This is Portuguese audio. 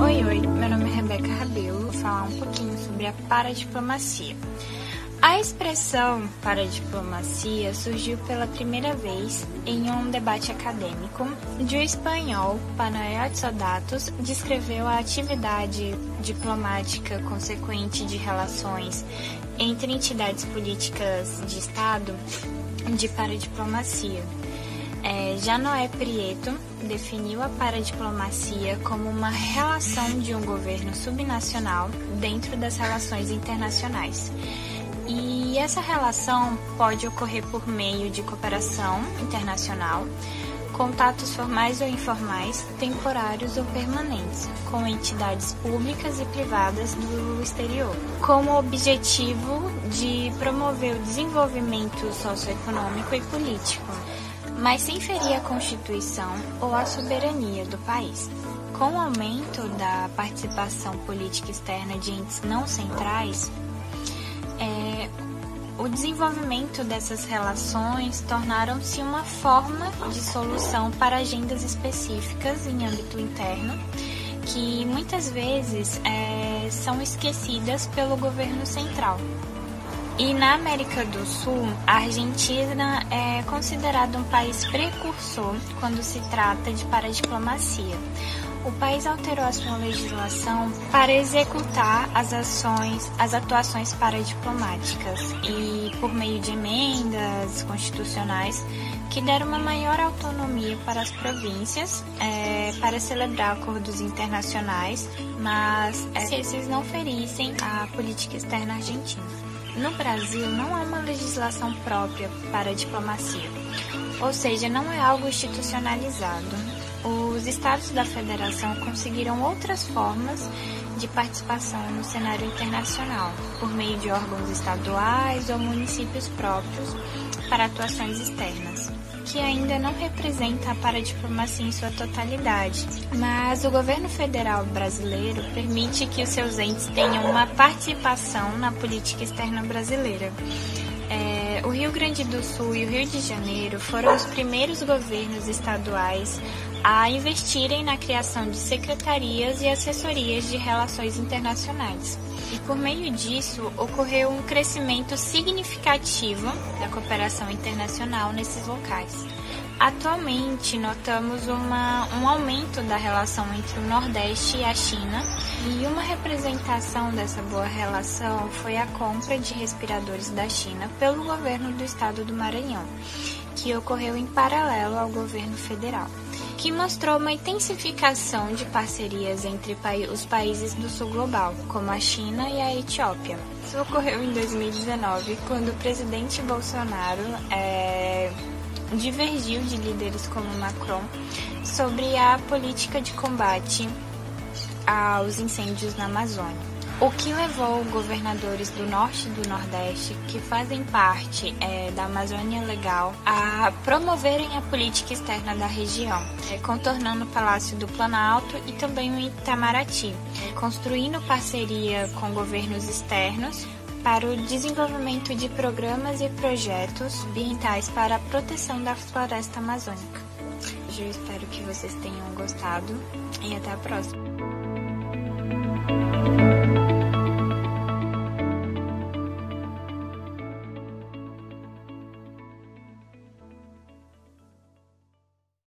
Oi, oi, meu nome é Rebeca Rabelo, vou falar um pouquinho sobre a paradiplomacia. A expressão paradiplomacia surgiu pela primeira vez em um debate acadêmico, onde o espanhol Panael Sodatos descreveu a atividade diplomática consequente de relações entre entidades políticas de Estado de paradiplomacia. É, já Noé Prieto definiu a paradiplomacia como uma relação de um governo subnacional dentro das relações internacionais. E essa relação pode ocorrer por meio de cooperação internacional, contatos formais ou informais, temporários ou permanentes, com entidades públicas e privadas do exterior, com o objetivo de promover o desenvolvimento socioeconômico e político, mas sem ferir a Constituição ou a soberania do país. Com o aumento da participação política externa de entes não centrais, é, o desenvolvimento dessas relações tornaram-se uma forma de solução para agendas específicas em âmbito interno, que muitas vezes é, são esquecidas pelo governo central. E na América do Sul, a Argentina é considerada um país precursor quando se trata de paradiplomacia o país alterou a sua legislação para executar as ações, as atuações paradiplomáticas e por meio de emendas constitucionais que deram uma maior autonomia para as províncias é, para celebrar acordos internacionais, mas é, se esses não ferissem a política externa argentina. No Brasil, não há uma legislação própria para a diplomacia, ou seja, não é algo institucionalizado os estados da federação conseguiram outras formas de participação no cenário internacional, por meio de órgãos estaduais ou municípios próprios para atuações externas, que ainda não representa a paradiplomacia em sua totalidade, mas o governo federal brasileiro permite que os seus entes tenham uma participação na política externa brasileira. É, o Rio Grande do Sul e o Rio de Janeiro foram os primeiros governos estaduais a investirem na criação de secretarias e assessorias de relações internacionais. E por meio disso, ocorreu um crescimento significativo da cooperação internacional nesses locais. Atualmente, notamos uma, um aumento da relação entre o Nordeste e a China, e uma representação dessa boa relação foi a compra de respiradores da China pelo governo do estado do Maranhão, que ocorreu em paralelo ao governo federal que mostrou uma intensificação de parcerias entre os países do sul global, como a China e a Etiópia. Isso ocorreu em 2019, quando o presidente Bolsonaro é, divergiu de líderes como Macron sobre a política de combate aos incêndios na Amazônia. O que levou governadores do norte e do nordeste, que fazem parte é, da Amazônia Legal, a promoverem a política externa da região, é, contornando o Palácio do Planalto e também o Itamaraty, é, construindo parceria com governos externos para o desenvolvimento de programas e projetos ambientais para a proteção da floresta amazônica. Eu espero que vocês tenham gostado e até a próxima.